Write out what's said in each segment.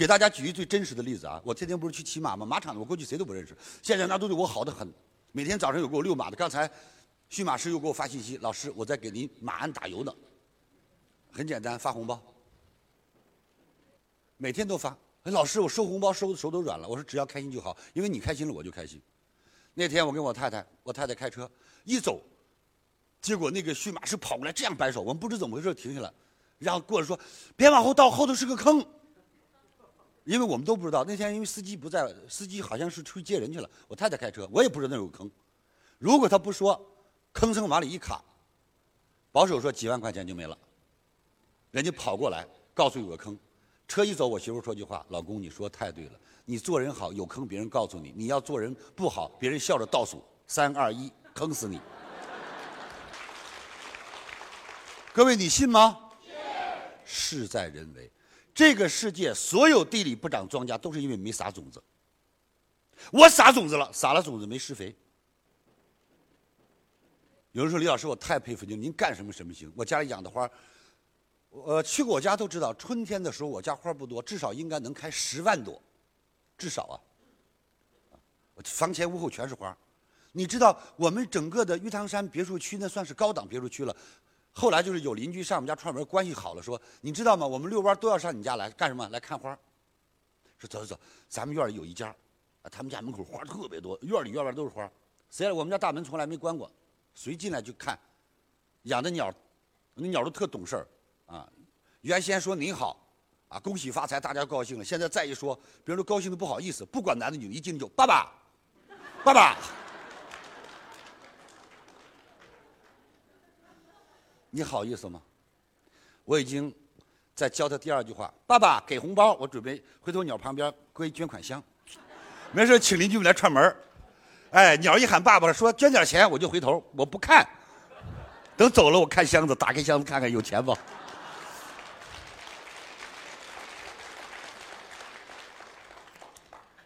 给大家举一最真实的例子啊！我天天不是去骑马吗？马场我过去谁都不认识，现在那都对我好的很。每天早上有给我遛马的，刚才驯马师又给我发信息，老师我在给您马鞍打油呢。很简单，发红包，每天都发。哎，老师，我收红包收的手都软了。我说只要开心就好，因为你开心了我就开心。那天我跟我太太，我太太开车一走，结果那个驯马师跑过来这样摆手，我们不知怎么回事停下来，然后过来说别往后倒，后头是个坑。因为我们都不知道那天因为司机不在，司机好像是出去接人去了。我太太开车，我也不知道那有个坑。如果他不说，吭声往里一卡，保守说几万块钱就没了。人家跑过来告诉有个坑，车一走，我媳妇说句话：“老公，你说太对了，你做人好有坑，别人告诉你；你要做人不好，别人笑着倒数三二一，坑死你。”各位，你信吗？事在人为。这个世界所有地里不长庄稼，都是因为没撒种子。我撒种子了，撒了种子没施肥。有人说：“李老师，我太佩服您，您干什么什么行？我家里养的花。”我去过我家都知道，春天的时候我家花不多，至少应该能开十万朵，至少啊。房前屋后全是花，你知道我们整个的玉堂山别墅区那算是高档别墅区了。后来就是有邻居上我们家串门，关系好了，说你知道吗？我们遛弯都要上你家来干什么？来看花。说走走走，咱们院里有一家，啊，他们家门口花特别多，院里院外都是花。谁来？我们家大门从来没关过，谁进来就看。养的鸟，那鸟都特懂事儿。啊，原先说您好，啊，恭喜发财，大家高兴了。现在再一说，别人都高兴的不好意思。不管男的女的，一进就爸爸，爸爸。你好意思吗？我已经在教他第二句话，爸爸给红包，我准备回头鸟旁边归捐款箱，没事请邻居们来串门哎，鸟一喊爸爸说捐点钱，我就回头，我不看，等走了我看箱子，打开箱子看看有钱不。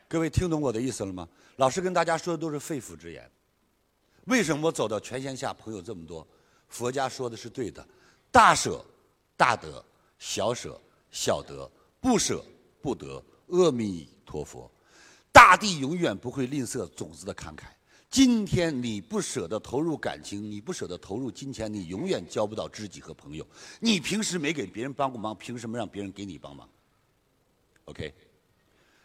各位听懂我的意思了吗？老师跟大家说的都是肺腑之言。为什么我走到全天下朋友这么多？佛家说的是对的，大舍大得，小舍小得，不舍不得。阿弥陀佛，大地永远不会吝啬种子的慷慨。今天你不舍得投入感情，你不舍得投入金钱，你永远交不到知己和朋友。你平时没给别人帮过忙，凭什么让别人给你帮忙？OK。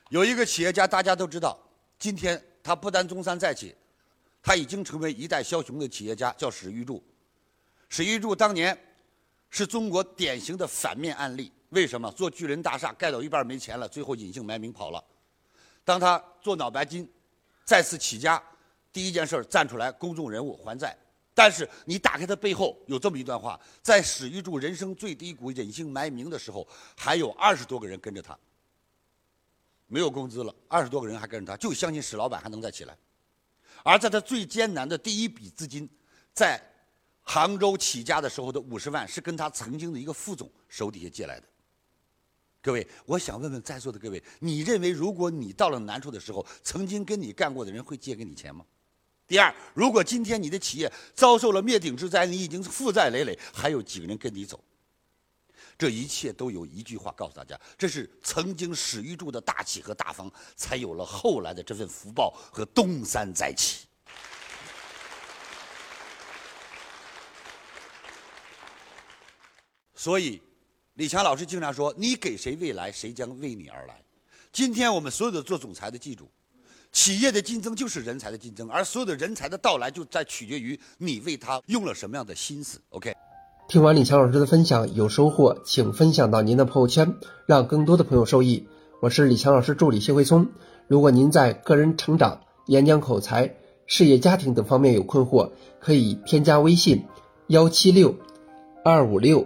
有一个企业家，大家都知道，今天他不单中山再起，他已经成为一代枭雄的企业家，叫史玉柱。史玉柱当年是中国典型的反面案例。为什么？做巨人大厦盖到一半没钱了，最后隐姓埋名跑了。当他做脑白金，再次起家，第一件事站出来，公众人物还债。但是你打开他背后有这么一段话：在史玉柱人生最低谷、隐姓埋名的时候，还有二十多个人跟着他。没有工资了，二十多个人还跟着他，就相信史老板还能再起来。而在他最艰难的第一笔资金，在杭州起家的时候的五十万，是跟他曾经的一个副总手底下借来的。各位，我想问问在座的各位，你认为如果你到了难处的时候，曾经跟你干过的人会借给你钱吗？第二，如果今天你的企业遭受了灭顶之灾，你已经负债累累，还有几个人跟你走？这一切都有一句话告诉大家：这是曾经史玉柱的大气和大方，才有了后来的这份福报和东山再起。所以，李强老师经常说：“你给谁未来，谁将为你而来。”今天我们所有的做总裁的记住，企业的竞争就是人才的竞争，而所有的人才的到来就在取决于你为他用了什么样的心思。OK。听完李强老师的分享有收获，请分享到您的朋友圈，让更多的朋友受益。我是李强老师助理谢慧聪。如果您在个人成长、演讲口才、事业家庭等方面有困惑，可以添加微信幺七六二五六